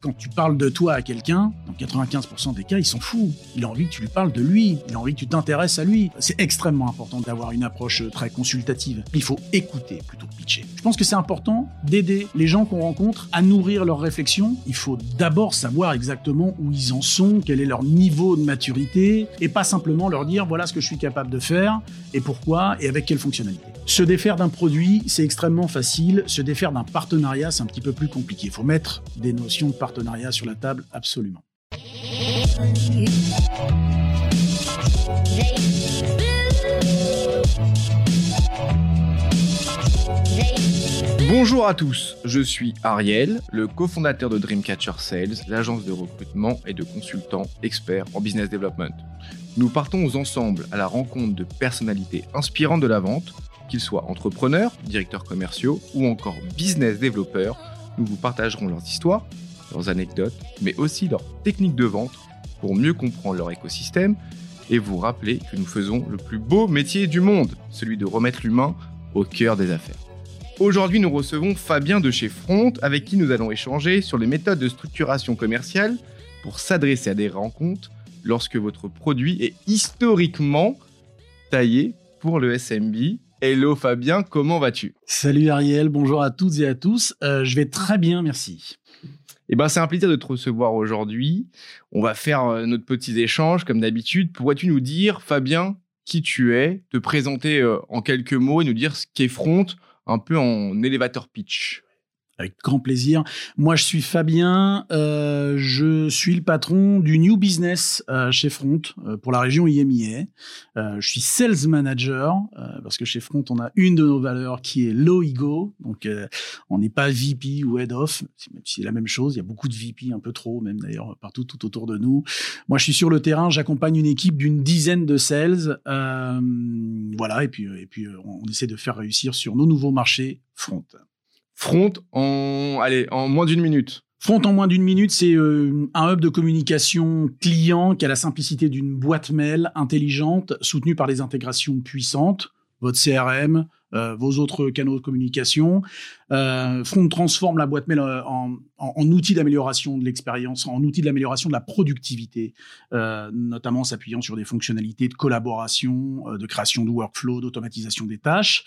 Quand tu parles de toi à quelqu'un, dans 95% des cas, il s'en fout. Il a envie que tu lui parles de lui. Il a envie que tu t'intéresses à lui. C'est extrêmement important d'avoir une approche très consultative. Il faut écouter plutôt que pitcher. Je pense que c'est important d'aider les gens qu'on rencontre à nourrir leurs réflexions. Il faut d'abord savoir exactement où ils en sont, quel est leur niveau de maturité, et pas simplement leur dire voilà ce que je suis capable de faire, et pourquoi, et avec quelle fonctionnalité. Se défaire d'un produit, c'est extrêmement facile. Se défaire d'un partenariat, c'est un petit peu plus compliqué. Il faut mettre des notions de partenariat sur la table, absolument. Bonjour à tous, je suis Ariel, le cofondateur de Dreamcatcher Sales, l'agence de recrutement et de consultants experts en business development. Nous partons ensemble à la rencontre de personnalités inspirantes de la vente, qu'ils soient entrepreneurs, directeurs commerciaux ou encore business développeurs. Nous vous partagerons leurs histoires, leurs anecdotes, mais aussi leurs techniques de vente pour mieux comprendre leur écosystème et vous rappeler que nous faisons le plus beau métier du monde, celui de remettre l'humain au cœur des affaires. Aujourd'hui, nous recevons Fabien de chez Front, avec qui nous allons échanger sur les méthodes de structuration commerciale pour s'adresser à des rencontres lorsque votre produit est historiquement taillé pour le SMB. Hello Fabien, comment vas-tu? Salut Ariel, bonjour à toutes et à tous. Euh, je vais très bien, merci. Eh ben, c'est un plaisir de te recevoir aujourd'hui. On va faire euh, notre petit échange comme d'habitude. Pourrais-tu nous dire, Fabien, qui tu es, te présenter euh, en quelques mots et nous dire ce qu'est Front un peu en élévateur pitch avec grand plaisir. Moi, je suis Fabien. Euh, je suis le patron du New Business euh, chez Front euh, pour la région IMIA. Euh, je suis Sales Manager euh, parce que chez Front, on a une de nos valeurs qui est low ego. Donc, euh, on n'est pas VP ou Head of. C'est la même chose. Il y a beaucoup de VP, un peu trop, même d'ailleurs, partout tout autour de nous. Moi, je suis sur le terrain. J'accompagne une équipe d'une dizaine de sales. voilà. Et puis, et puis on essaie de faire réussir sur nos nouveaux marchés Front. Front en, allez, en moins d'une minute. Front en moins d'une minute, c'est euh, un hub de communication client qui a la simplicité d'une boîte mail intelligente soutenue par des intégrations puissantes, votre CRM, euh, vos autres canaux de communication. Euh, Front transforme la boîte mail en, en, outil d'amélioration de l'expérience, en outil d'amélioration de la productivité, notamment s'appuyant sur des fonctionnalités de collaboration, de création de workflow, d'automatisation des tâches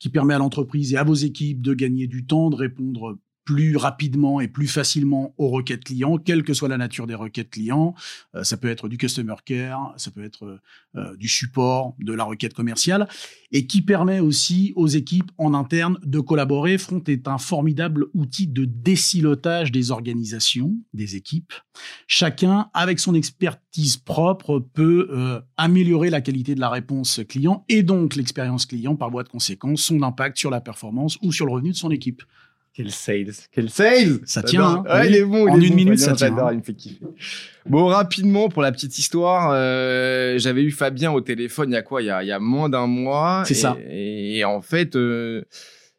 qui permet à l'entreprise et à vos équipes de gagner du temps, de répondre plus rapidement et plus facilement aux requêtes clients, quelle que soit la nature des requêtes clients. Euh, ça peut être du customer care, ça peut être euh, du support, de la requête commerciale, et qui permet aussi aux équipes en interne de collaborer. Front est un formidable outil de décilotage des organisations, des équipes. Chacun, avec son expertise propre, peut euh, améliorer la qualité de la réponse client et donc l'expérience client par voie de conséquence, son impact sur la performance ou sur le revenu de son équipe. Quel sales Quel sales Ça tient. Hein, il est bon. En une minute, ça tient. Hein. Il me fait kiffer. Bon, rapidement, pour la petite histoire, euh, j'avais eu Fabien au téléphone il y a quoi? Il y a, il y a moins d'un mois. C'est ça. Et, en fait, euh,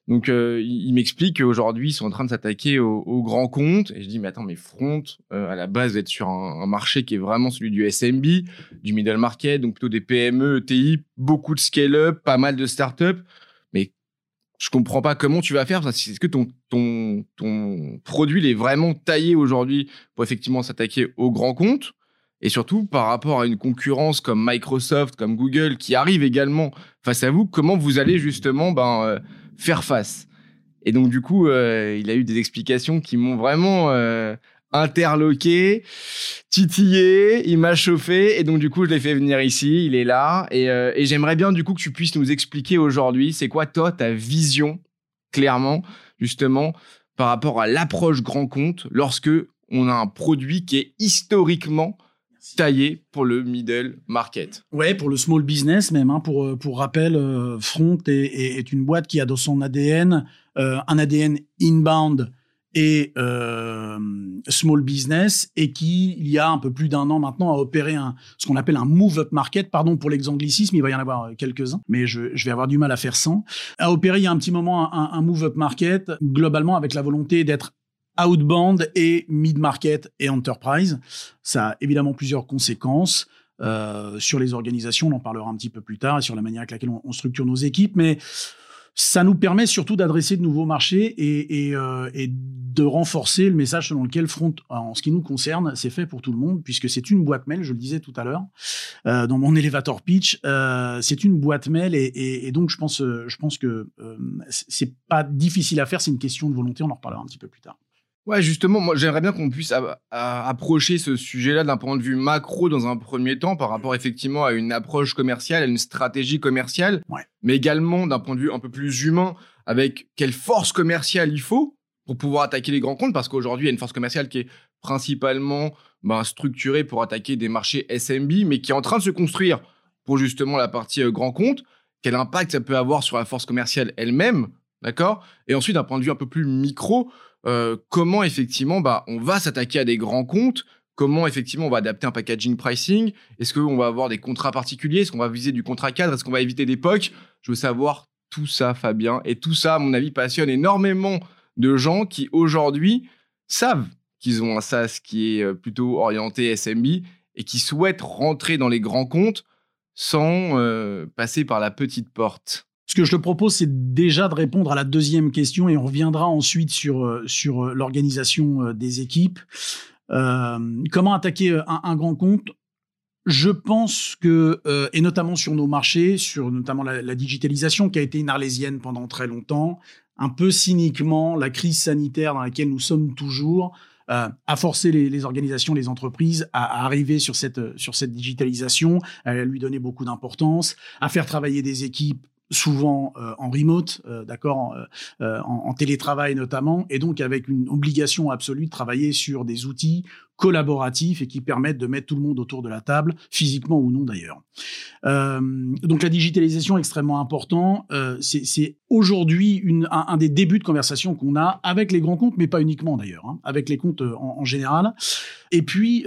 donc, euh, il m'explique qu'aujourd'hui, ils sont en train de s'attaquer aux au grands comptes. Et je dis, mais attends, mais Front, euh, à la base, être sur un, un, marché qui est vraiment celui du SMB, du middle market, donc plutôt des PME, ETI, beaucoup de scale-up, pas mal de start-up je comprends pas comment tu vas faire. Est-ce que ton, produit est vraiment taillé aujourd'hui pour effectivement s'attaquer aux grands comptes et surtout par rapport à une concurrence comme Microsoft, comme Google qui arrive également face à vous, comment vous allez justement ben, euh, faire face? Et donc du coup, euh, il a eu des explications qui m'ont vraiment euh, interloqué, titillé, il m'a chauffé et donc du coup je l'ai fait venir ici, il est là et, euh, et j'aimerais bien du coup que tu puisses nous expliquer aujourd'hui c'est quoi toi ta vision clairement justement par rapport à l'approche grand compte lorsque on a un produit qui est historiquement taillé pour le middle market? Ouais, pour le small business même. Hein, pour, euh, pour rappel, euh, Front est, est, une boîte qui a dans son ADN euh, un ADN inbound et euh, small business et qui, il y a un peu plus d'un an maintenant, a opéré un, ce qu'on appelle un move-up market. Pardon pour l'exanglicisme, il va y en avoir euh, quelques-uns, mais je, je, vais avoir du mal à faire sans. A opéré il y a un petit moment un, un move-up market, globalement avec la volonté d'être outbound et mid-market et enterprise. Ça a évidemment plusieurs conséquences. Euh, sur les organisations, on en parlera un petit peu plus tard, et sur la manière avec laquelle on, on structure nos équipes, mais ça nous permet surtout d'adresser de nouveaux marchés et, de renforcer le message selon lequel Front, en ce qui nous concerne, c'est fait pour tout le monde, puisque c'est une boîte mail, je le disais tout à l'heure, dans mon elevator pitch, c'est une boîte mail et, donc je pense, je pense que c'est pas difficile à faire, c'est une question de volonté, on en reparlera un petit peu plus tard. Ouais, justement, moi j'aimerais bien qu'on puisse approcher ce sujet-là d'un point de vue macro dans un premier temps par rapport effectivement à une approche commerciale, à une stratégie commerciale, mais également d'un point de vue un peu plus humain avec quelle force commerciale il faut pour pouvoir attaquer les grands comptes parce qu'aujourd'hui il y a une force commerciale qui est principalement ben, structurée pour attaquer des marchés SMB mais qui est en train de se construire pour justement la partie euh, grand compte. Quel impact ça peut avoir sur la force commerciale elle-même, d'accord? Et ensuite d'un point de vue un peu plus micro, euh, comment effectivement bah, on va s'attaquer à des grands comptes, comment effectivement on va adapter un packaging pricing, est-ce qu'on va avoir des contrats particuliers, est-ce qu'on va viser du contrat cadre, est-ce qu'on va éviter des POC Je veux savoir tout ça, Fabien, et tout ça, à mon avis, passionne énormément de gens qui aujourd'hui savent qu'ils ont un SaaS qui est euh, plutôt orienté SMB et qui souhaitent rentrer dans les grands comptes sans euh, passer par la petite porte. Ce que je te propose, c'est déjà de répondre à la deuxième question et on reviendra ensuite sur, euh, sur euh, l'organisation euh, des équipes. comment attaquer un, grand compte? Je pense que, et notamment sur nos marchés, sur notamment la, digitalisation qui a été une arlésienne pendant très longtemps, un peu cyniquement, la crise sanitaire dans laquelle nous sommes toujours a forcé les, organisations, les entreprises à, arriver sur cette, sur cette digitalisation, à lui donner beaucoup d'importance, à faire travailler des équipes souvent euh, en remote, euh, d'accord, euh, en, télétravail notamment, et donc avec une obligation absolue de travailler sur des outils collaboratifs et qui permettent de mettre tout le monde autour de la table, physiquement ou non d'ailleurs. donc la digitalisation est extrêmement important. c'est aujourd'hui un, un, des débuts de conversation qu'on a avec les grands comptes, mais pas uniquement d'ailleurs, hein, avec les comptes en, en général. Et puis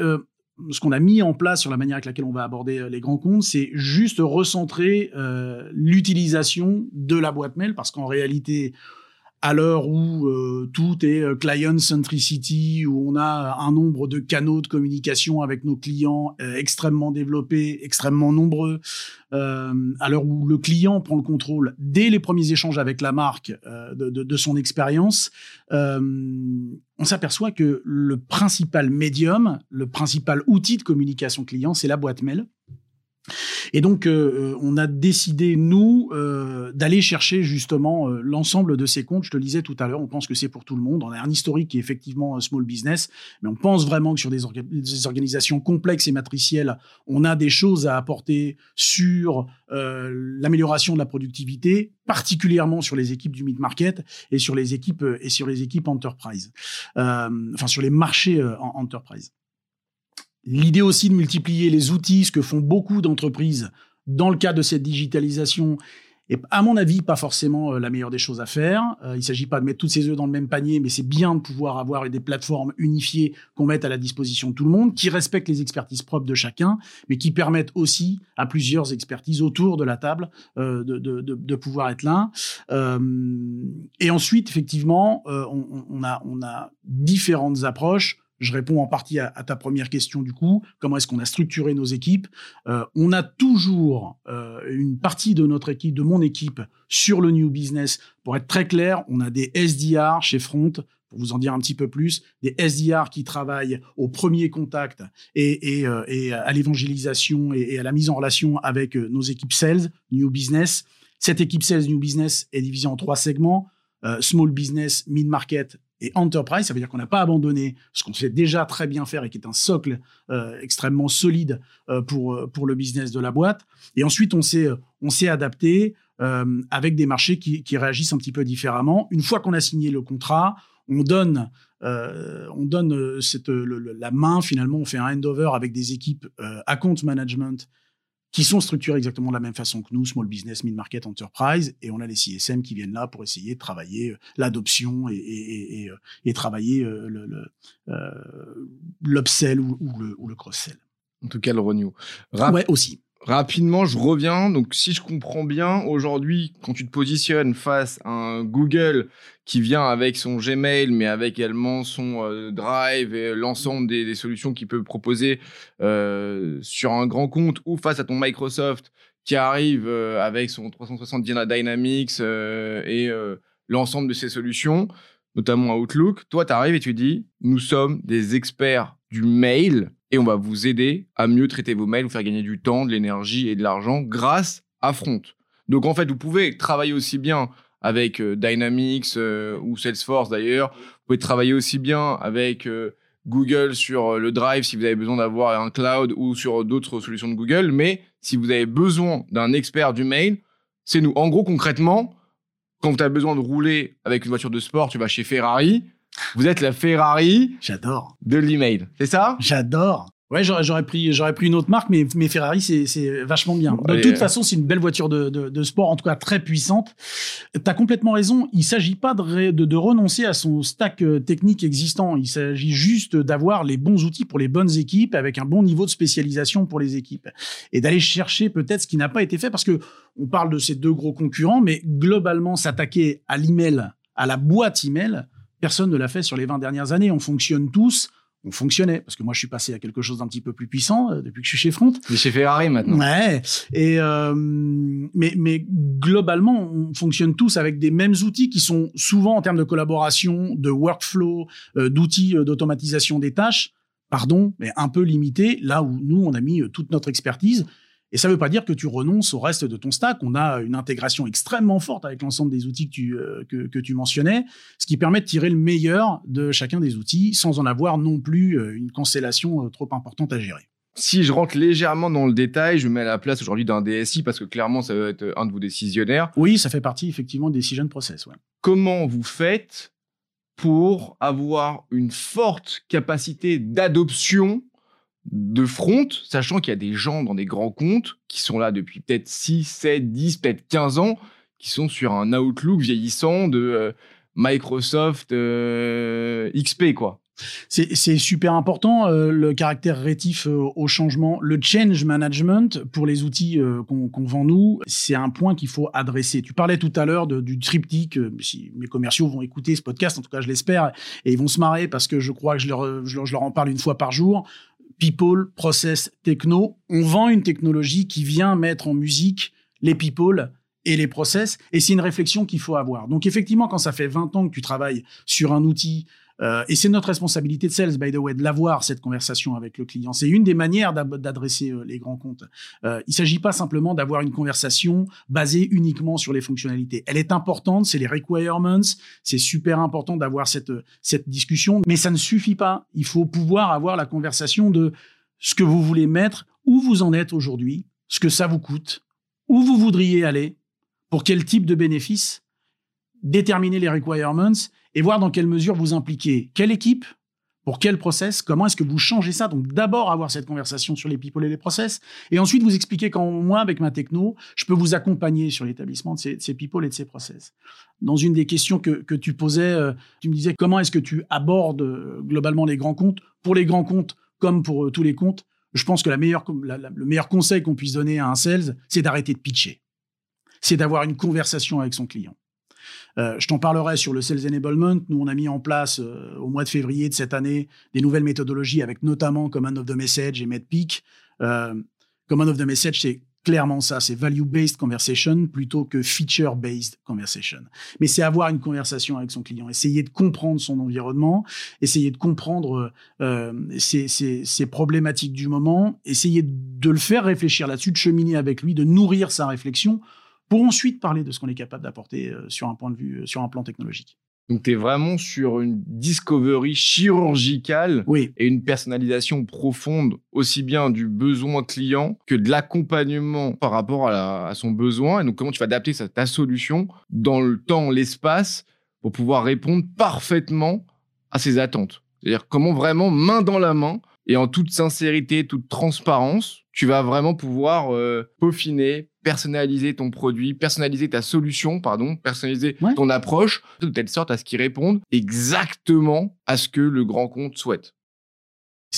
ce qu'on a mis en place sur la manière avec laquelle on va aborder euh, les grands comptes, c'est juste recentrer euh, l'utilisation de la boîte mail, parce qu'en réalité, à l'heure où euh, tout est euh, client centricity, où on a un nombre de canaux de communication avec nos clients euh, extrêmement développés, extrêmement nombreux, à l'heure où le client prend le contrôle dès les premiers échanges avec la marque de, son expérience, on s'aperçoit que le principal médium, le principal outil de communication client, c'est la boîte mail. Et donc, euh, euh, on a décidé, nous, euh, d'aller chercher justement l'ensemble de ces comptes. Je te le disais tout à l'heure, on pense que c'est pour tout le monde. On a un historique qui est effectivement small business, mais on pense vraiment que sur des, organisations complexes et matricielles, on a des choses à apporter sur l'amélioration de la productivité, particulièrement sur les équipes du mid-market et sur les équipes et sur les équipes enterprise, enfin sur les marchés en enterprise. L'idée aussi de multiplier les outils, ce que font beaucoup d'entreprises dans le cadre de cette digitalisation, est à mon avis pas forcément euh, la meilleure des choses à faire. Euh, il ne s'agit pas de mettre toutes ses œufs dans le même panier, mais c'est bien de pouvoir avoir des plateformes unifiées qu'on mette à la disposition de tout le monde, qui respectent les expertises propres de chacun, mais qui permettent aussi à plusieurs expertises autour de la table euh, de, de, de, pouvoir être là. et ensuite, effectivement, on, on, a, on a différentes approches. Je réponds en partie à, ta première question du coup. Comment est-ce qu'on a structuré nos équipes? Euh, On a toujours euh, une partie de notre équipe, de mon équipe, sur le new business. Pour être très clair, on a des SDR chez Front. Pour vous en dire un petit peu plus, des SDR qui travaillent au premier contact et, euh, à l'évangélisation et, à la mise en relation avec nos équipes sales, new business. Cette équipe sales, new business est divisée en trois segments. small business, mid market et enterprise, ça veut dire qu'on n'a pas abandonné ce qu'on sait déjà très bien faire et qui est un socle euh, extrêmement solide euh, pour, euh, pour le business de la boîte. Et ensuite, on s'est, on s'est adapté avec des marchés qui, réagissent un petit peu différemment. Une fois qu'on a signé le contrat, on donne, on donne cette, la main, finalement, on fait un handover avec des équipes account management qui sont structurés exactement de la même façon que nous, Small Business, Mid-Market, Enterprise, et on a les CSM qui viennent là pour essayer de travailler euh, l'adoption et, et, et, et, travailler euh, l'upsell le, ou, le, ou le cross-sell. En tout cas, le renew. ouais, aussi. Rapidement, je reviens. Donc, si je comprends bien, aujourd'hui, quand tu te positionnes face à un Google qui vient avec son Gmail, mais avec également son euh, Drive et l'ensemble des, solutions qu'il peut proposer euh, sur un grand compte, ou face à ton Microsoft qui arrive euh, avec son 360 Dynamics euh, et l'ensemble de ses solutions, notamment Outlook. Toi, tu arrives et tu dis, nous sommes des experts du mail et on va vous aider à mieux traiter vos mails, vous faire gagner du temps, de l'énergie et de l'argent grâce à Front. Donc en fait, vous pouvez travailler aussi bien avec Dynamics ou Salesforce d'ailleurs. Vous pouvez travailler aussi bien avec Google sur le Drive si vous avez besoin d'avoir un cloud ou sur d'autres solutions de Google. Mais si vous avez besoin d'un expert du mail, c'est nous. En gros, concrètement, quand tu as besoin de rouler avec une voiture de sport, tu vas chez Ferrari. Vous êtes la Ferrari. J'adore. De l'email. C'est ça? J'adore. Ouais, j'aurais pris, j'aurais pris une autre marque, mais, mais Ferrari, c'est vachement bien. De toute façon, c'est une belle voiture de, de, de, sport, en tout cas très puissante. Tu as complètement raison. Il s'agit pas de, de, renoncer à son stack euh, technique existant. Il s'agit juste d'avoir les bons outils pour les bonnes équipes, avec un bon niveau de spécialisation pour les équipes, et d'aller chercher peut-être ce qui n'a pas été fait, parce que on parle de ces deux gros concurrents, mais globalement, s'attaquer à l'email, à la boîte email, personne ne l'a fait sur les 20 dernières années. On fonctionne tous on fonctionnait parce que moi je suis passé à quelque chose d'un petit peu plus puissant euh, depuis que je suis chez Front. Mais chez Ferrari maintenant. Ouais. Et euh, mais mais globalement on fonctionne tous avec des mêmes outils qui sont souvent en termes de collaboration, de workflow, euh, d'outils d'automatisation des tâches, pardon, mais un peu limités. Là où nous on a mis toute notre expertise et ça ne veut pas dire que tu renonces au reste de ton stack. On a une intégration extrêmement forte avec l'ensemble des outils que tu, euh, que, tu mentionnais, ce qui permet de tirer le meilleur de chacun des outils sans en avoir non plus euh, une constellation euh, trop importante à gérer. Si je rentre légèrement dans le détail, je mets à la place aujourd'hui d'un DSI parce que clairement, ça va être un de vos décisionnaires. Oui, ça fait partie effectivement des decision process. Ouais. Comment vous faites pour avoir une forte capacité d'adoption de front, sachant qu'il y a des gens dans des grands comptes qui sont là depuis peut-être 6, 7, 10, peut-être 15 ans, qui sont sur un Outlook vieillissant de euh, Microsoft euh, XP, quoi. C'est super important, euh, le caractère rétif au changement. Le change management, pour les outils qu'on vend nous, c'est un point qu'il faut adresser. Tu parlais tout à l'heure du triptyque, si mes commerciaux vont écouter ce podcast, en tout cas je l'espère, et ils vont se marrer parce que je crois que je leur, je leur en parle une fois par jour people, process, techno. On vend une technologie qui vient mettre en musique les people et les process, et c'est une réflexion qu'il faut avoir. Donc effectivement, quand ça fait 20 ans que tu travailles sur un outil, euh, et c'est notre responsabilité de sales, by the way, de l'avoir, cette conversation avec le client. C'est une des manières d'adresser euh, les grands comptes. Euh, il ne s'agit pas simplement d'avoir une conversation basée uniquement sur les fonctionnalités. Elle est importante, c'est les requirements, c'est super important d'avoir cette, cette discussion, mais ça ne suffit pas. Il faut pouvoir avoir la conversation de ce que vous voulez mettre, où vous en êtes aujourd'hui, ce que ça vous coûte, où vous voudriez aller, pour quel type de bénéfices, déterminer les requirements et voir dans quelle mesure vous impliquez quelle équipe, pour quel process, comment est-ce que vous changez ça. Donc d'abord avoir cette conversation sur les people et les process, et ensuite vous expliquer comment moi, avec ma techno, je peux vous accompagner sur l'établissement de ces, people et de ces process. Dans une des questions que, tu posais, euh, tu me disais comment est-ce que tu abordes euh, globalement les grands comptes, pour les grands comptes comme pour euh, tous les comptes. Je pense que le meilleur conseil qu'on puisse donner à un sales, c'est d'arrêter de pitcher. C'est d'avoir une conversation avec son client. Euh, je t'en parlerai sur le Sales Enablement. Nous, on a mis en place euh, au mois de février de cette année des nouvelles méthodologies avec notamment Command of the Message et MedPeak. Euh, Command of the Message, c'est clairement ça, c'est value-based conversation plutôt que feature-based conversation. Mais c'est avoir une conversation avec son client, essayer de comprendre son environnement, essayer de comprendre euh, ses, ses, problématiques du moment, essayer de le faire réfléchir là-dessus, de cheminer avec lui, de nourrir sa réflexion pour ensuite parler de ce qu'on est capable d'apporter euh, sur un point de vue, euh, sur un plan technologique. Donc, tu es vraiment sur une discovery chirurgicale oui. et une personnalisation profonde, aussi bien du besoin client que de l'accompagnement par rapport à, son besoin. Et donc, comment tu vas adapter ta solution dans le temps, l'espace, pour pouvoir répondre parfaitement à ses attentes? C'est-à-dire comment vraiment, main dans la main, et en toute sincérité, toute transparence, tu vas vraiment pouvoir euh, peaufiner, personnaliser ton produit, personnaliser ta solution, pardon, personnaliser ton approche de telle sorte à ce qu'il réponde exactement à ce que le grand compte souhaite.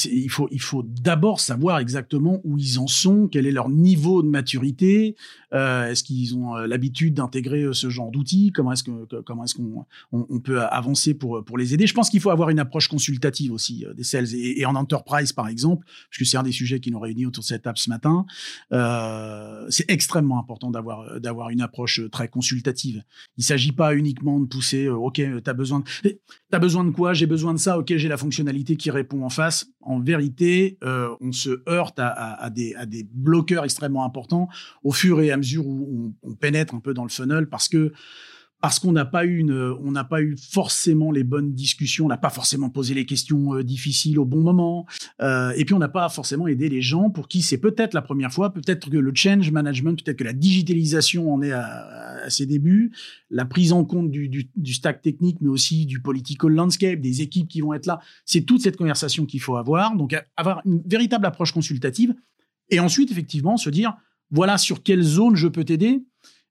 Il faut, d'abord savoir exactement où ils en sont, quel est leur niveau de maturité, euh, est-ce qu'ils ont euh, l'habitude d'intégrer euh, ce genre d'outils, comment est-ce que qu'on on, peut avancer pour les aider. Je pense qu'il faut avoir une approche consultative aussi des sales et, en enterprise par exemple, puisque c'est un des sujets qui nous réunit autour de cette table ce matin. c'est extrêmement important d'avoir une approche très consultative. Il s'agit pas uniquement de pousser, ok, t'as besoin de, t'as besoin de quoi, j'ai besoin de ça, ok, j'ai la fonctionnalité qui répond en face en vérité, euh, on se heurte à, des, bloqueurs extrêmement importants au fur et à mesure où on, pénètre un peu dans le funnel parce que parce qu'on n'a pas eu n'a pas eu forcément les bonnes discussions, on n'a pas forcément posé les questions euh, difficiles au bon moment, euh, et puis on n'a pas forcément aidé les gens pour qui c'est peut-être la première fois, peut-être que le change management, peut-être que la digitalisation en est à, ses débuts, la prise en compte du, stack technique, mais aussi du political landscape, des équipes qui vont être là, c'est toute cette conversation qu'il faut avoir, donc avoir une véritable approche consultative, et ensuite effectivement se dire voilà sur quelle zone je peux t'aider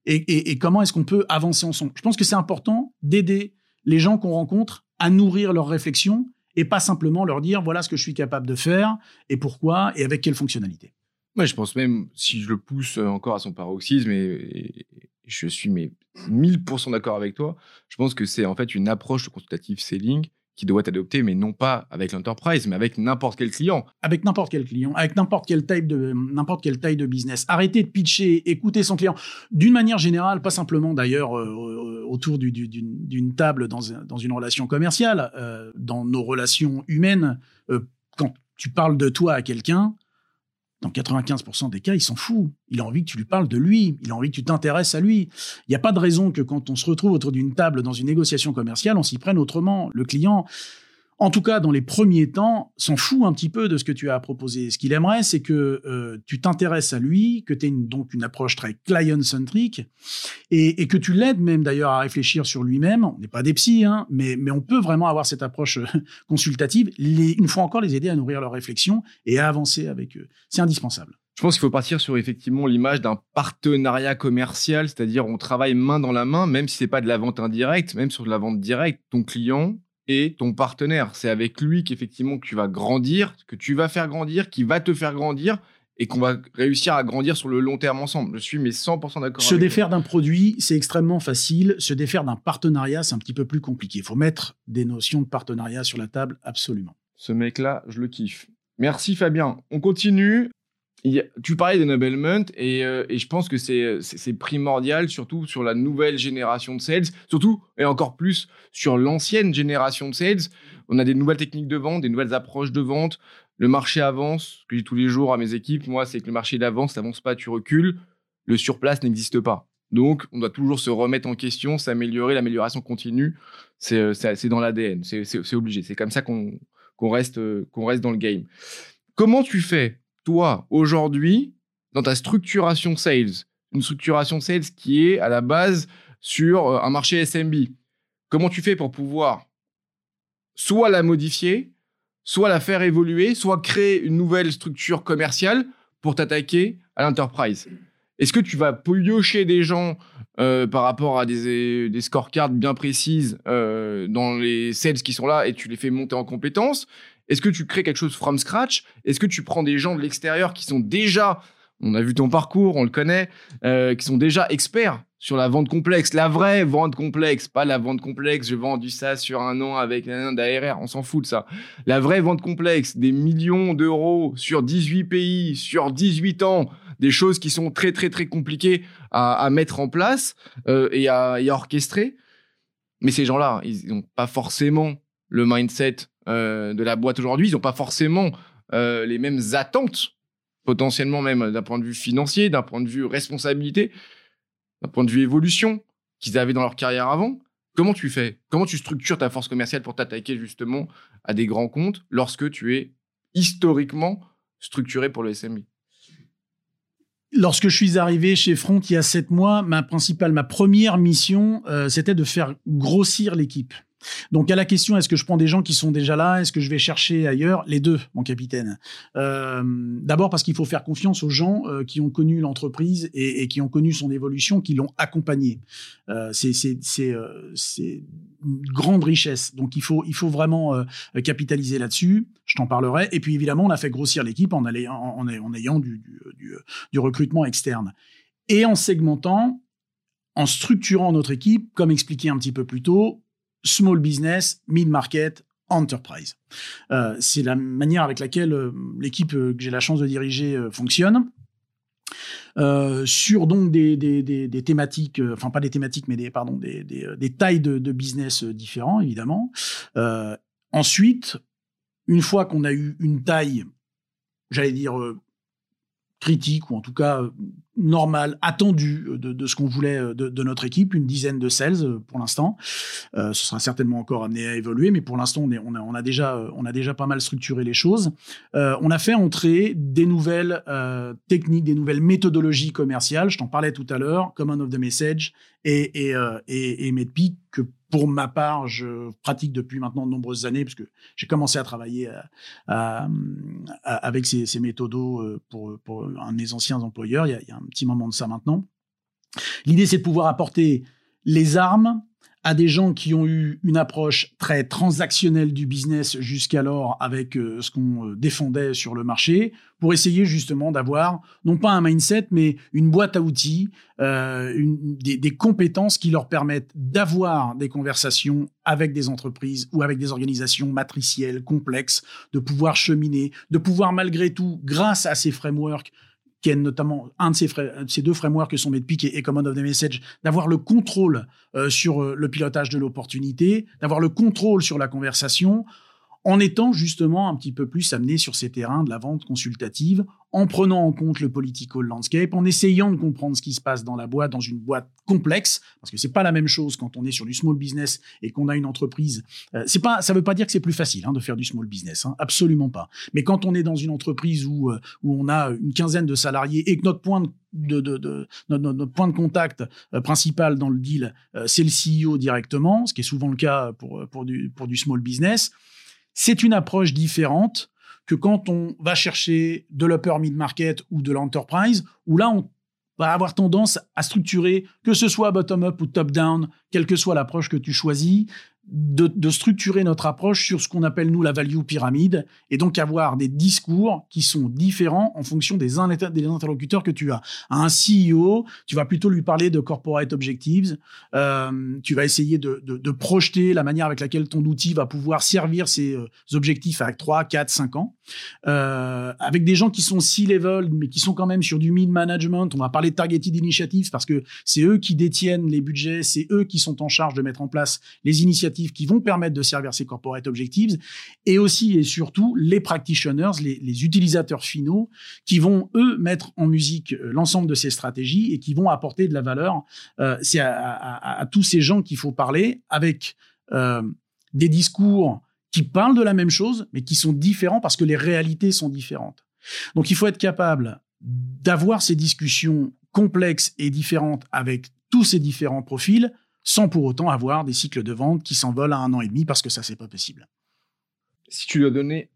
et, comment est-ce qu'on peut avancer ensemble? Je pense que c'est important d'aider les gens qu'on rencontre à nourrir leurs réflexions et pas simplement leur dire voilà ce que je suis capable de faire et pourquoi et avec quelle fonctionnalité. Moi, je pense même, si je le pousse encore à son paroxysme, et, je suis mais 1000% d'accord avec toi, je pense que c'est en fait une approche de consultative selling qui doit adopté, mais non pas avec l'enterprise, mais avec n'importe quel client. Avec n'importe quel client, avec n'importe quelle taille de n'importe quelle taille de business. Arrêtez de pitcher, écouter son client. D'une manière générale, pas simplement d'ailleurs euh, autour d'une table dans, dans, une relation commerciale, euh, dans nos relations humaines. Euh, quand tu parles de toi à quelqu'un, dans 95% des cas, il s'en fout. Il a envie que tu lui parles de lui. Il a envie que tu t'intéresses à lui. Il n'y a pas de raison que quand on se retrouve autour d'une table dans une négociation commerciale, on s'y prenne autrement. Le client, en tout cas dans les premiers temps, s'en fout un petit peu de ce que tu as proposé. Ce qu'il aimerait, c'est que euh, tu t'intéresses à lui, que tu aies donc une approche très client-centrique et, que tu l'aides même d'ailleurs à réfléchir sur lui-même. On n'est pas des psys, hein, mais, on peut vraiment avoir cette approche euh, consultative. Une fois encore, les aider à nourrir leurs réflexions et à avancer avec eux. C'est indispensable. Je pense qu'il faut partir sur effectivement l'image d'un partenariat commercial, c'est-à-dire on travaille main dans la main, même si c'est pas de la vente indirecte, même sur de la vente directe. Ton client, et ton partenaire. C'est avec lui qu'effectivement tu vas grandir, que tu vas faire grandir, qui va te faire grandir et qu'on va réussir à grandir sur le long terme ensemble. Je suis mais 100% d'accord. Se défaire d'un produit, c'est extrêmement facile. Se défaire d'un partenariat, c'est un petit peu plus compliqué. Il faut mettre des notions de partenariat sur la table, absolument. Ce mec-là, je le kiffe. Merci Fabien. On continue tu parlais d'enablement et, euh, et je pense que c'est primordial, surtout sur la nouvelle génération de sales, surtout et encore plus sur l'ancienne génération de sales. On a des nouvelles techniques de vente, des nouvelles approches de vente. Le marché avance. Ce que je dis tous les jours à mes équipes, moi, c'est que le marché avance, ça avance pas, tu recules. Le surplace n'existe pas. Donc, on doit toujours se remettre en question, s'améliorer. L'amélioration continue, c'est euh, dans l'ADN, c'est obligé. C'est comme ça reste, qu'on reste dans le game. Comment tu fais toi, aujourd'hui, dans ta structuration sales, une structuration sales qui est à la base sur euh, un marché SMB, comment tu fais pour pouvoir soit la modifier, soit la faire évoluer, soit créer une nouvelle structure commerciale pour t'attaquer à l'enterprise? Est-ce que tu vas piocher des gens euh, par rapport à des, des scorecards bien précises euh, dans les sales qui sont là et tu les fais monter en compétences? Est-ce que tu crées quelque chose from scratch? Est-ce que tu prends des gens de l'extérieur qui sont déjà, on a vu ton parcours, on le connaît, euh, qui sont déjà experts sur la vente complexe, la vraie vente complexe, pas la vente complexe, je vends du SaaS sur un an avec un d'ARR, on s'en fout de ça. La vraie vente complexe, des millions d'euros sur 18 pays, sur 18 ans, des choses qui sont très très très compliquées à, mettre en place euh, et, à, et à orchestrer. Mais ces gens-là, ils n'ont pas forcément le mindset euh, de la boîte aujourd'hui. Ils n'ont pas forcément euh, les mêmes attentes, potentiellement même d'un point de vue financier, d'un point de vue responsabilité, d'un point de vue évolution qu'ils avaient dans leur carrière avant. Comment tu fais? Comment tu structures ta force commerciale pour t'attaquer justement à des grands comptes lorsque tu es historiquement structuré pour le SMI Lorsque je suis arrivé chez Front il y a sept mois, ma principale, ma première mission, euh, c'était de faire grossir l'équipe. Donc à la question, est-ce que je prends des gens qui sont déjà là? Est-ce que je vais chercher ailleurs? Les deux, mon capitaine. Euh, D'abord parce qu'il faut faire confiance aux gens euh, qui ont connu l'entreprise et, qui ont connu son évolution, qui l'ont accompagné. Euh, C'est une grande richesse. Donc il faut, il faut vraiment capitaliser là-dessus. Je t'en parlerai. Et puis évidemment, on a fait grossir l'équipe en, en, en, ayant du, du recrutement externe. Et en segmentant, en structurant notre équipe, comme expliqué un petit peu plus tôt, small business, mid-market, enterprise. Euh, c'est la manière avec laquelle euh, l'équipe euh, que j'ai la chance de diriger fonctionne. Sur donc des, des, des, thématiques, enfin pas des thématiques, mais des, pardon, des tailles de, de, business différents, évidemment. ensuite, une fois qu'on a eu une taille, j'allais dire critique, ou en tout cas euh, normal, attendu euh, de, ce qu'on voulait euh, de, notre équipe, une dizaine de sales pour l'instant. Ce sera certainement encore amené à évoluer, mais pour l'instant, on, a, déjà, on a déjà pas mal structuré les choses. On a fait entrer des nouvelles techniques, des nouvelles méthodologies commerciales. Je t'en parlais tout à l'heure, Common of the Message et, et, et, et MedPeak, que pour ma part, je pratique depuis maintenant de nombreuses années, puisque j'ai commencé à travailler à, à, avec ces, méthodos euh, pour, pour, un de mes anciens employeurs, il y, a, il y a un petit moment de ça maintenant. L'idée, c'est de pouvoir apporter les armes à des gens qui ont eu une approche très transactionnelle du business jusqu'alors avec euh, ce qu'on euh, défendait sur le marché, pour essayer justement d'avoir non pas un mindset, mais une boîte à outils, euh, des, compétences qui leur permettent d'avoir des conversations avec des entreprises ou avec des organisations matricielles, complexes, de pouvoir cheminer, de pouvoir malgré tout, grâce à ces frameworks, qui est notamment un de ces, deux frameworks que sont MedPeak et, et Command of the Message, d'avoir le contrôle euh, sur euh, le pilotage de l'opportunité, d'avoir le contrôle sur la conversation, en étant justement un petit peu plus amené sur ces terrains de la vente consultative, en prenant en compte le political landscape, en essayant de comprendre ce qui se passe dans la boîte, dans une boîte complexe, parce que c'est pas la même chose quand on est sur du small business et qu'on a une entreprise. Euh, c'est pas, ça veut pas dire que c'est plus facile hein, de faire du small business, hein, absolument pas. Mais quand on est dans une entreprise où euh, où on a une quinzaine de salariés et que notre point de de, de, de notre, point de contact euh, principal dans le deal, euh, c'est le CEO directement, ce qui est souvent le cas pour, pour, du, pour du small business. C'est une approche différente que quand on va chercher de l'upper mid-market ou de l'enterprise, où là, on va avoir tendance à structurer, que ce soit bottom-up ou top-down, quelle que soit l'approche que tu choisis, de, structurer notre approche sur ce qu'on appelle nous la value pyramide et donc avoir des discours qui sont différents en fonction des, des interlocuteurs que tu as. À un CEO, tu vas plutôt lui parler de corporate objectives, euh, tu vas essayer de, de, projeter la manière avec laquelle ton outil va pouvoir servir ces euh, objectifs avec 3, 4, 5 ans. Euh, avec des gens qui sont C-level mais qui sont quand même sur du mid-management, on va parler de targeted initiatives parce que c'est eux qui détiennent les budgets, c'est eux qui sont en charge de mettre en place les initiatives qui vont permettre de servir ces corporate objectives, et aussi et surtout les practitioners, les, utilisateurs finaux, qui vont eux mettre en musique euh, l'ensemble de ces stratégies et qui vont apporter de la valeur. Euh, c'est à, tous ces gens qu'il faut parler avec euh, des discours qui parlent de la même chose, mais qui sont différents parce que les réalités sont différentes. Donc il faut être capable d'avoir ces discussions complexes et différentes avec tous ces différents profils sans pour autant avoir des cycles de vente qui s'envolent à un an et demi parce que ça, c'est pas possible. Si tu dois donner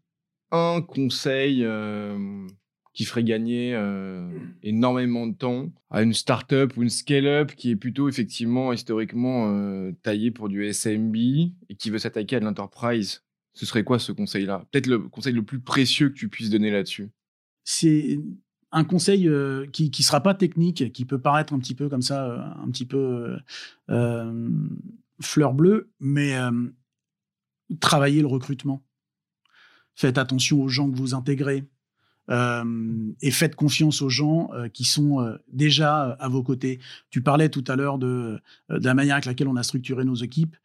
un conseil euh, qui ferait gagner euh, énormément de temps à une startup ou une scale-up qui est plutôt effectivement historiquement euh, taillée pour du SMB et qui veut s'attaquer à de l'enterprise, ce serait quoi ce conseil-là? Peut-être le conseil le plus précieux que tu puisses donner là-dessus? C'est un conseil euh, qui sera pas technique, qui peut paraître un petit peu comme ça, euh, un petit peu euh, fleur bleue, mais travaillez le recrutement. Faites attention aux gens que vous intégrez et faites confiance aux gens qui sont déjà à vos côtés. Tu parlais tout à l'heure de, de la manière avec laquelle on a structuré nos équipes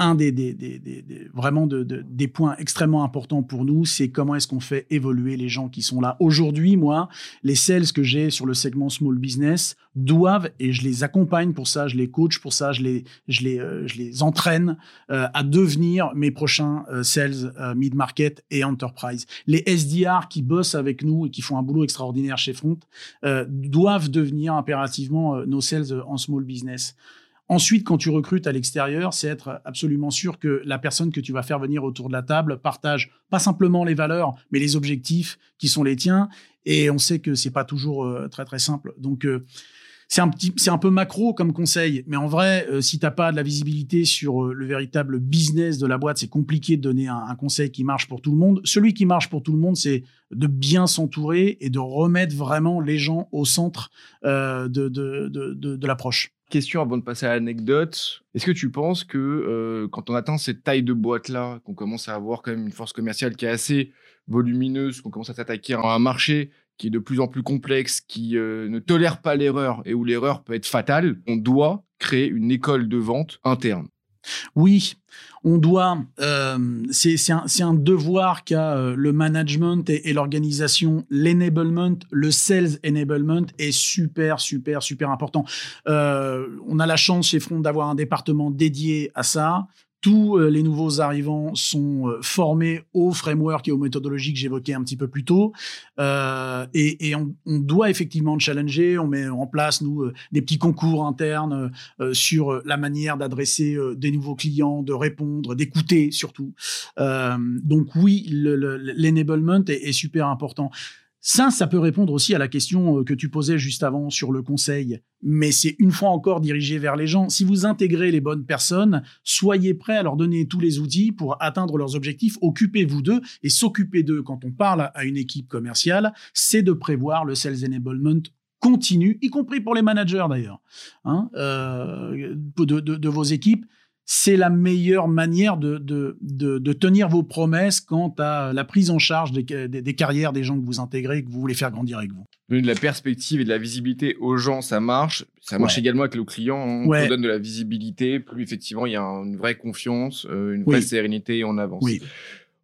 un des, des, des, des vraiment de, de, des points extrêmement importants pour nous, c'est comment est-ce qu'on fait évoluer les gens qui sont là. Aujourd'hui, moi, les sales que j'ai sur le segment small business doivent, et je les accompagne pour ça, je les coach pour ça, je les, je les, euh, je les entraîne euh, à devenir mes prochains euh, sales euh, mid-market et enterprise. Les SDR qui bossent avec nous et qui font un boulot extraordinaire chez Front euh, doivent devenir impérativement nos sales en small business Ensuite, quand tu recrutes à l'extérieur, c'est être absolument sûr que la personne que tu vas faire venir autour de la table partage pas simplement les valeurs, mais les objectifs qui sont les tiens. Et on sait que c'est pas toujours euh, très très simple. Donc euh, c'est un petit, c'est un peu macro comme conseil, mais en vrai, euh, si t'as pas de la visibilité sur le véritable business de la boîte, c'est compliqué de donner un, conseil qui marche pour tout le monde. Celui qui marche pour tout le monde, c'est de bien s'entourer et de remettre vraiment les gens au centre de, de, de, de l'approche question avant de passer à l'anecdote. Est-ce que tu penses que euh, quand on atteint cette taille de boîte-là, qu'on commence à avoir quand même une force commerciale qui est assez volumineuse, qu'on commence à s'attaquer à un marché qui est de plus en plus complexe, qui euh, ne tolère pas l'erreur et où l'erreur peut être fatale, on doit créer une école de vente interne? Oui, on doit, euh, c'est un, devoir qu'a euh, le management et, l'organisation. L'enablement, le sales enablement est super, super, super important. Euh, on a la chance chez Front d'avoir un département dédié à ça tous euh, les nouveaux arrivants sont euh, formés au framework et aux méthodologies que j'évoquais un petit peu plus tôt. Euh, et, on, doit effectivement challenger. On met en place, nous, des petits concours internes sur la manière d'adresser des nouveaux clients, de répondre, d'écouter surtout. donc oui, l'enablement est super important. Ça, ça peut répondre aussi à la question euh, que tu posais juste avant sur le conseil, mais c'est une fois encore dirigé vers les gens. Si vous intégrez les bonnes personnes, soyez prêts à leur donner tous les outils pour atteindre leurs objectifs, occupez-vous d'eux et s'occuper d'eux. Quand on parle à une équipe commerciale, c'est de prévoir le sales enablement continu, y compris pour les managers d'ailleurs, hein, euh, de vos équipes c'est la meilleure manière de, de, tenir vos promesses quant à la prise en charge des, carrières des gens que vous intégrez et que vous voulez faire grandir avec vous. Donner de la perspective et de la visibilité aux gens, ça marche. Ça marche également avec le client. On donne de la visibilité, plus effectivement il y a une vraie confiance, euh, une vraie sérénité et on avance.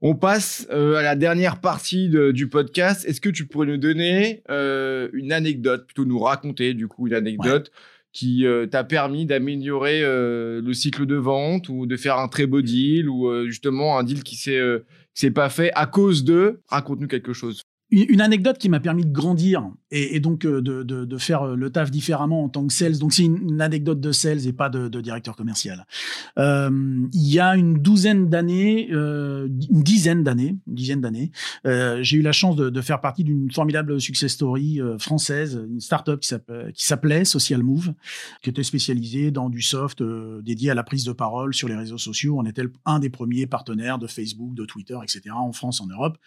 On passe euh, à la dernière partie du podcast. Est-ce que tu pourrais nous donner euh, une anecdote, plutôt nous raconter du coup une anecdote qui euh, t'a permis d'améliorer euh, le cycle de vente ou de faire un très beau deal ou euh, justement un deal qui s'est s'est pas fait à cause de raconte-nous quelque chose une anecdote qui m'a permis de grandir et, donc euh, de, faire euh, le taf différemment en tant que sales. Donc c'est une, anecdote de sales et pas de, directeur commercial. Euh, il y a une douzaine d'années, une dizaine d'années, une dizaine d'années, j'ai eu la chance de, faire partie d'une formidable success story française, une startup qui s'appelait Social Move, qui était spécialisée dans du soft dédié à la prise de parole sur les réseaux sociaux. On était un des premiers partenaires de Facebook, de Twitter, etc. en France, en Europe.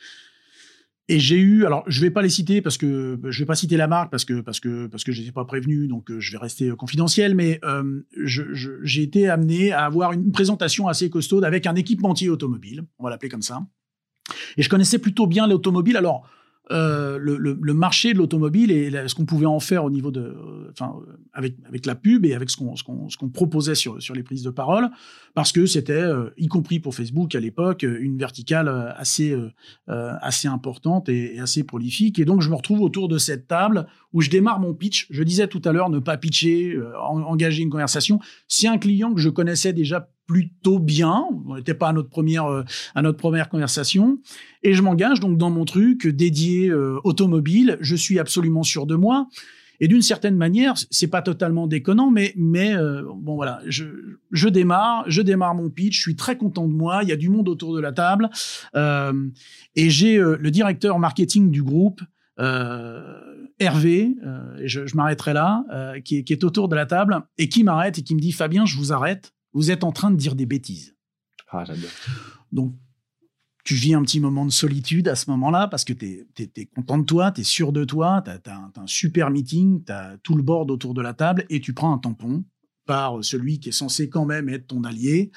Et j'ai eu, alors je vais pas les citer parce que je vais pas citer la marque parce que parce que parce que je n'étais pas prévenu, donc euh, je vais rester euh, confidentiel. Mais euh, j'ai été amené à avoir une présentation assez costaude avec un équipementier automobile, on va l'appeler comme ça. Et je connaissais plutôt bien l'automobile. Alors euh, le, marché de l'automobile et ce qu'on pouvait en faire au niveau de, enfin, avec, avec la pub et avec ce qu'on, ce qu'on, proposait sur, sur les prises de parole, parce que c'était, euh, y compris pour Facebook à l'époque, une verticale euh, assez, assez importante et, assez prolifique. Et donc, je me retrouve autour de cette table où je démarre mon pitch. Je disais tout à l'heure, ne pas pitcher, engager une conversation. C'est un client que je connaissais déjà plutôt bien. On n'était pas à notre première euh, à notre première conversation et je m'engage donc dans mon truc dédié euh, automobile. Je suis absolument sûr de moi. Et d'une certaine manière, c'est pas totalement déconnant, mais mais euh, bon voilà, je, je démarre, je démarre mon pitch, je suis très content de moi, il y a du monde autour de la table, et j'ai le directeur marketing du groupe, Hervé, je, je m'arrêterai là, qui est autour de la table et qui m'arrête et qui me dit Fabien, je vous arrête, vous êtes en train de dire des bêtises. Ah, j'adore. Donc, tu vis un petit moment de solitude à ce moment-là parce que tu es, content de toi, tu es sûr de toi, tu as, un super meeting, tu as tout le board autour de la table et tu prends un tampon par celui qui est censé quand même être ton allié.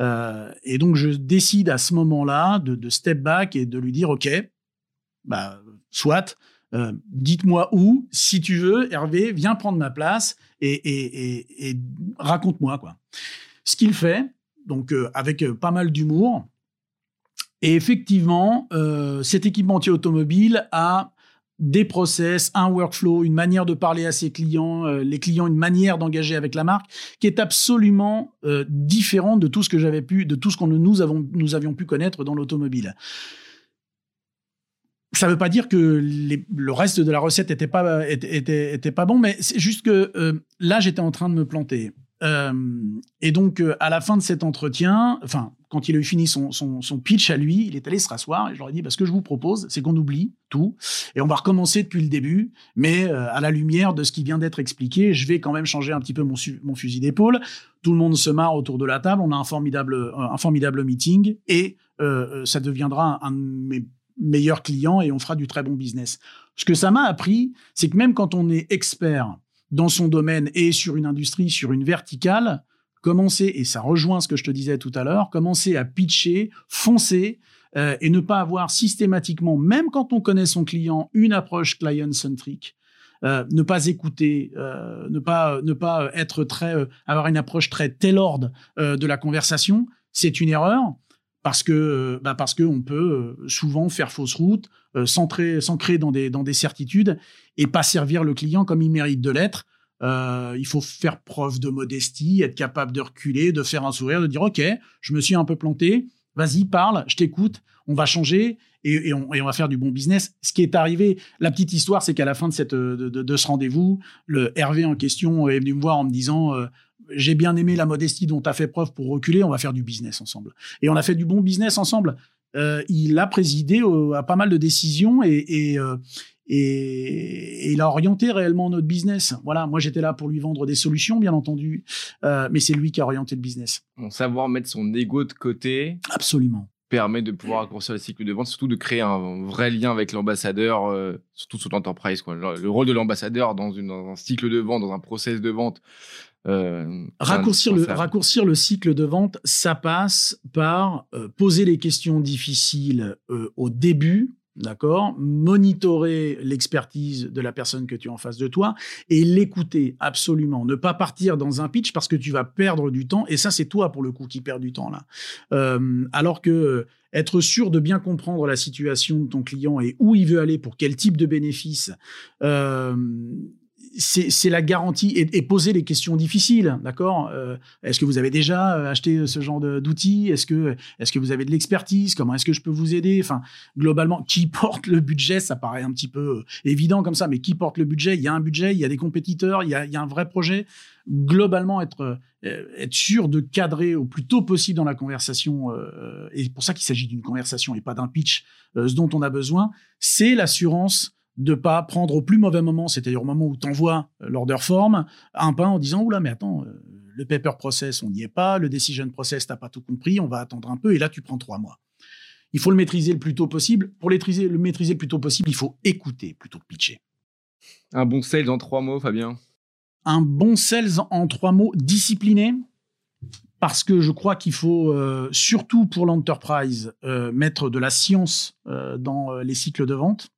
Euh, et donc, je décide à ce moment-là de, step back et de lui dire, OK, bah, soit, euh, dites-moi où, si tu veux, Hervé, viens prendre ma place et, et, et raconte-moi, quoi. Ce qu'il fait, donc euh, avec euh, pas mal d'humour. Et effectivement, euh, cet équipementier automobile a des process, un workflow, une manière de parler à ses clients, les clients, une manière d'engager avec la marque qui est absolument différente de tout ce que j'avais pu, de tout ce nous avons, nous avions pu connaître dans l'automobile. Ça ne veut pas dire que le reste de la recette n'était était, pas bon, mais c'est juste que là, j'étais en train de me planter. Euh, et donc, euh, à la fin de cet entretien, enfin, quand il a eu fini son, son, pitch à lui, il est allé se rasseoir et je leur ai dit, bah, ce que je vous propose, c'est qu'on oublie tout et on va recommencer depuis le début, mais euh, à la lumière de ce qui vient d'être expliqué, je vais quand même changer un petit peu mon, mon fusil d'épaule. Tout le monde se marre autour de la table, on a un formidable, un formidable meeting et ça deviendra un, un de mes meilleurs clients et on fera du très bon business. Ce que ça m'a appris, c'est que même quand on est expert dans son domaine et sur une industrie, sur une verticale, commencer, et ça rejoint ce que je te disais tout à l'heure, commencer à pitcher, foncer, euh, et ne pas avoir systématiquement, même quand on connaît son client, une approche client-centric. Euh, ne pas écouter, euh, ne pas ne pas être très avoir une approche très tailored de la conversation, c'est une erreur parce que bah parce que on peut souvent faire fausse route, s'ancrer dans des dans des certitudes et pas servir le client comme il mérite de l'être. Euh, il faut faire preuve de modestie, être capable de reculer, de faire un sourire, de dire ok, je me suis un peu planté, vas-y parle, je t'écoute, on va changer et, on, va faire du bon business. Ce qui est arrivé, la petite histoire, c'est qu'à la fin de, ce rendez-vous, le Hervé en question est venu me voir en me disant euh, j'ai bien aimé la modestie dont tu as fait preuve pour reculer, on va faire du business ensemble. Et on a fait du bon business ensemble. Euh, il a présidé à pas mal de décisions et, euh, et, il a orienté réellement notre business. Voilà, moi j'étais là pour lui vendre des solutions, bien entendu, euh, mais c'est lui qui a orienté le business. savoir mettre son ego de côté. Absolument permet de pouvoir raccourcir le cycle de vente, surtout de créer un vrai lien avec l'ambassadeur, surtout sur l'entreprise. Le, rôle de l'ambassadeur dans, dans, un cycle de vente, dans un process de vente, euh, raccourcir, le, raccourcir le cycle de vente, ça passe par euh, poser les questions difficiles euh, au début, d'accord Monitorer l'expertise de la personne que tu as en face de toi et l'écouter absolument. Ne pas partir dans un pitch parce que tu vas perdre du temps et ça c'est toi pour le coup qui perds du temps là. alors que être sûr de bien comprendre la situation de ton client et où il veut aller pour quel type de bénéfice c'est la garantie et, poser les questions difficiles, d'accord euh, Est-ce que vous avez déjà euh, acheté ce genre d'outils Est-ce que, est que vous avez de l'expertise Comment est-ce que je peux vous aider Enfin, globalement, qui porte le budget Ça paraît un petit peu euh, évident comme ça, mais qui porte le budget Il y a un budget, il y a des compétiteurs, il y a, un vrai projet. Globalement, être, être sûr de cadrer au plus tôt possible dans la conversation, et c'est pour ça qu'il s'agit d'une conversation et pas d'un pitch, ce dont on a besoin, c'est l'assurance de pas prendre au plus mauvais moment, c'est-à-dire au moment où tu envoies euh, l'order form, un pain en disant oula mais attends, euh, le paper process on n'y est pas, le decision process t'as pas tout compris, on va attendre un peu et là tu prends trois mois. Il faut le maîtriser le plus tôt possible. Pour le maîtriser, le maîtriser le plus tôt possible, il faut écouter plutôt que pitcher. Un bon sales en trois mots, Fabien? Un bon sales en trois mots, discipliné, parce que je crois qu'il faut, euh, surtout pour l'enterprise, euh, mettre de la science euh, dans les cycles de vente.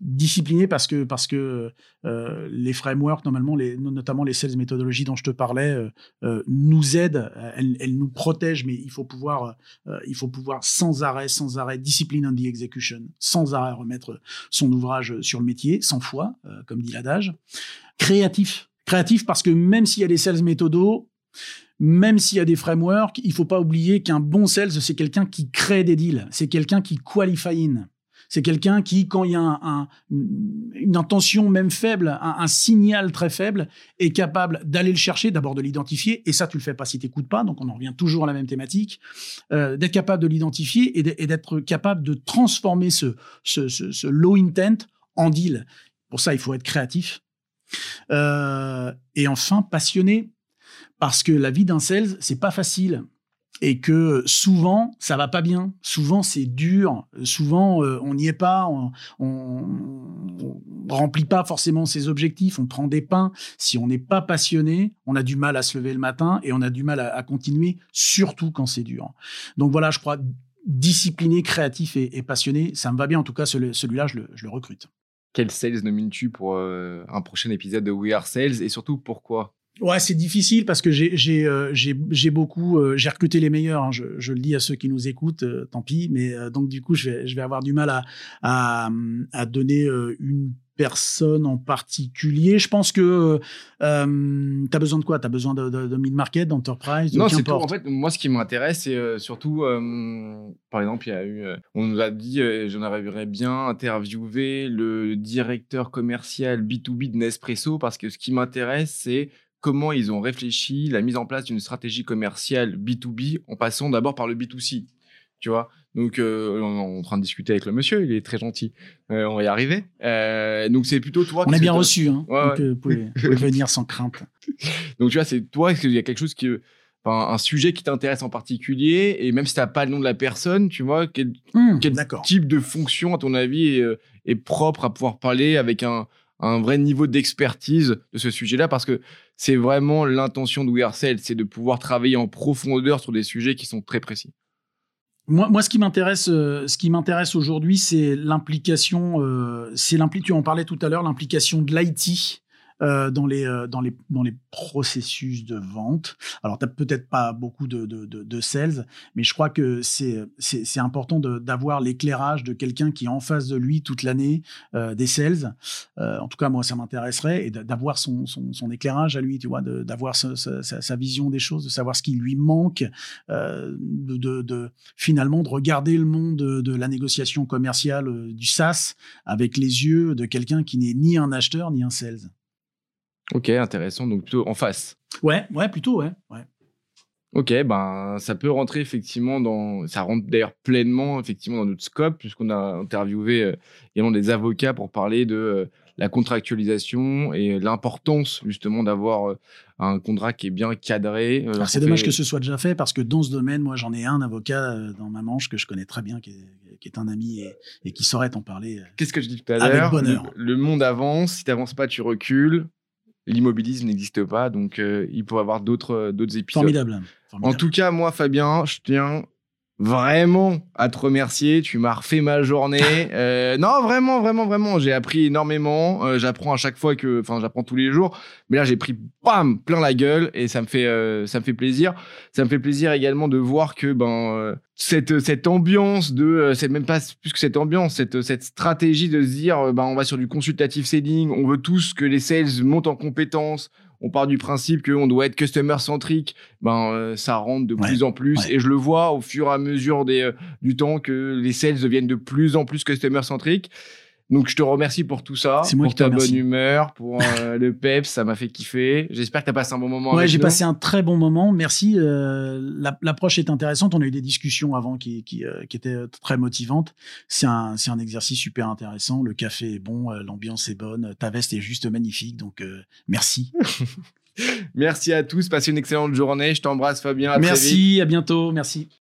discipliné parce que, parce que les frameworks, notamment les sales méthodologies dont je te parlais, nous aident, elles, nous protègent, mais il faut, pouvoir, il faut pouvoir sans arrêt, sans arrêt, discipline on the execution, sans arrêt remettre son ouvrage sur le métier, sans foi, comme dit l'adage. Créatif. Créatif parce que même s'il y a des sales méthodos, même s'il y a des frameworks, il faut pas oublier qu'un bon sales, c'est quelqu'un qui crée des deals, c'est quelqu'un qui qualify in. C'est quelqu'un qui, quand il y a une intention même faible, un, signal très faible, est capable d'aller le chercher, d'abord de l'identifier, et ça tu le fais pas si tu n'écoutes pas, donc on en revient toujours à la même thématique, euh, d'être capable de l'identifier et d'être capable de transformer ce, low intent en deal. Pour ça, il faut être créatif. Euh, et enfin, passionné parce que la vie d'un sales, c'est pas facile et que souvent ça va pas bien, souvent c'est dur, souvent euh, on n'y est pas, on, on, remplit pas forcément ses objectifs, on prend des pains. Si on n'est pas passionné, on a du mal à se lever le matin et on a du mal à, continuer, surtout quand c'est dur. Donc voilà, je crois discipliné, créatif et, passionné, ça me va bien. En tout cas, celui-là, je le, recrute. Quel sales nomines-tu pour euh, un prochain épisode de We Are Sales et surtout pourquoi? Ouais, c'est difficile parce que j'ai j'ai euh, beaucoup euh, j'ai recruté les meilleurs. Hein, je, je, le dis à ceux qui nous écoutent, euh, tant pis. Mais donc du coup, je vais je vais avoir du mal à à, à donner une personne en particulier. Je pense que euh, tu as besoin de quoi? Tu as besoin de, de, de mid-market, d'enterprise Non, c'est tout. En fait, moi, ce qui m'intéresse, c'est surtout, par exemple, il y a eu, on nous a dit, j'en arriverais bien interviewer le directeur commercial B2B de Nespresso parce que ce qui m'intéresse, c'est comment ils ont réfléchi la mise en place d'une stratégie commerciale B2B en passant d'abord par le B2C. Tu vois donc, euh, on est en train de discuter avec le monsieur, il est très gentil. Euh, on va y arriver. Euh, donc, c'est plutôt toi. On est bien reçu, hein. donc, vous pouvez, venir sans crainte. donc, tu vois, c'est toi, est-ce qu'il y a quelque chose qui, enfin, un sujet qui t'intéresse en particulier, et même si t'as pas le nom de la personne, tu vois, quel, mmh, type de fonction, à ton avis, est, propre à pouvoir parler avec un, un vrai niveau d'expertise de ce sujet-là, parce que c'est vraiment l'intention de c'est de pouvoir travailler en profondeur sur des sujets qui sont très précis. Moi, ce qui m'intéresse, euh, ce qui m'intéresse aujourd'hui, c'est l'implication. Euh, c'est tu en parlais tout à l'heure, l'implication de l'IT euh, dans, les, euh, dans, les, dans les processus de vente. Alors, tu n'as peut-être pas beaucoup de, de, de, sales, mais je crois que c'est, c'est, important d'avoir l'éclairage de quelqu'un qui est en face de lui toute l'année euh, des sales. en tout cas, moi, ça m'intéresserait et d'avoir son, son, son, éclairage à lui, tu vois, d'avoir sa, sa, vision des choses, de savoir ce qui lui manque, de, de, finalement de regarder le monde de, la négociation commerciale du SaaS avec les yeux de quelqu'un qui n'est ni un acheteur ni un sales. Ok, intéressant. Donc plutôt en face. Ouais, ouais, plutôt, ouais. ouais. Ok, ben ça peut rentrer effectivement dans, ça rentre d'ailleurs pleinement effectivement dans notre scope puisqu'on a interviewé euh, également des avocats pour parler de euh, la contractualisation et l'importance justement d'avoir euh, un contrat qui est bien cadré. c'est dommage que ce soit déjà fait parce que dans ce domaine, moi j'en ai un avocat dans ma manche que je connais très bien, qui est, un ami et, qui saurait t'en parler. Qu'est-ce que je dis tout à l'heure? le, le, monde avance, si tu n'avances pas, tu recules l'immobilisme n'existe pas, donc euh, il pourrait y avoir d'autres euh, d'autres épisodes. Formidable. En tout cas, moi, Fabien, je tiens vraiment à te remercier. Tu m'as refait ma journée. Euh, non, vraiment, vraiment, vraiment. J'ai appris énormément. Euh, j'apprends à chaque fois que, enfin, j'apprends tous les jours. Mais là, j'ai pris, bam, plein la gueule et ça me fait, euh, ça me fait plaisir. Ça me fait plaisir également de voir que, ben, cette, cette ambiance de, c'est même pas plus que cette ambiance, cette, cette stratégie de se dire, ben, on va sur du consultative selling. On veut tous que les sales montent en compétences on part du principe qu'on doit être customer centrique, ben euh, ça rentre de plus en plus et je le vois au fur et à mesure des, euh, du temps que les sales deviennent de plus en plus customer centriques. Donc je te remercie pour tout ça, pour ta bonne humeur, pour euh, le peps, ça m'a fait kiffer. J'espère que tu as passé un bon moment. Ouais, j'ai passé un très bon moment. Merci. L'approche est intéressante. On a eu des discussions avant qui, qui, qui étaient très motivantes. C'est un, un exercice super intéressant. Le café est bon, l'ambiance est bonne, ta veste est juste magnifique. Donc merci. Merci à tous. Passez une excellente journée. Je t'embrasse, Fabien. merci. à bientôt. Merci.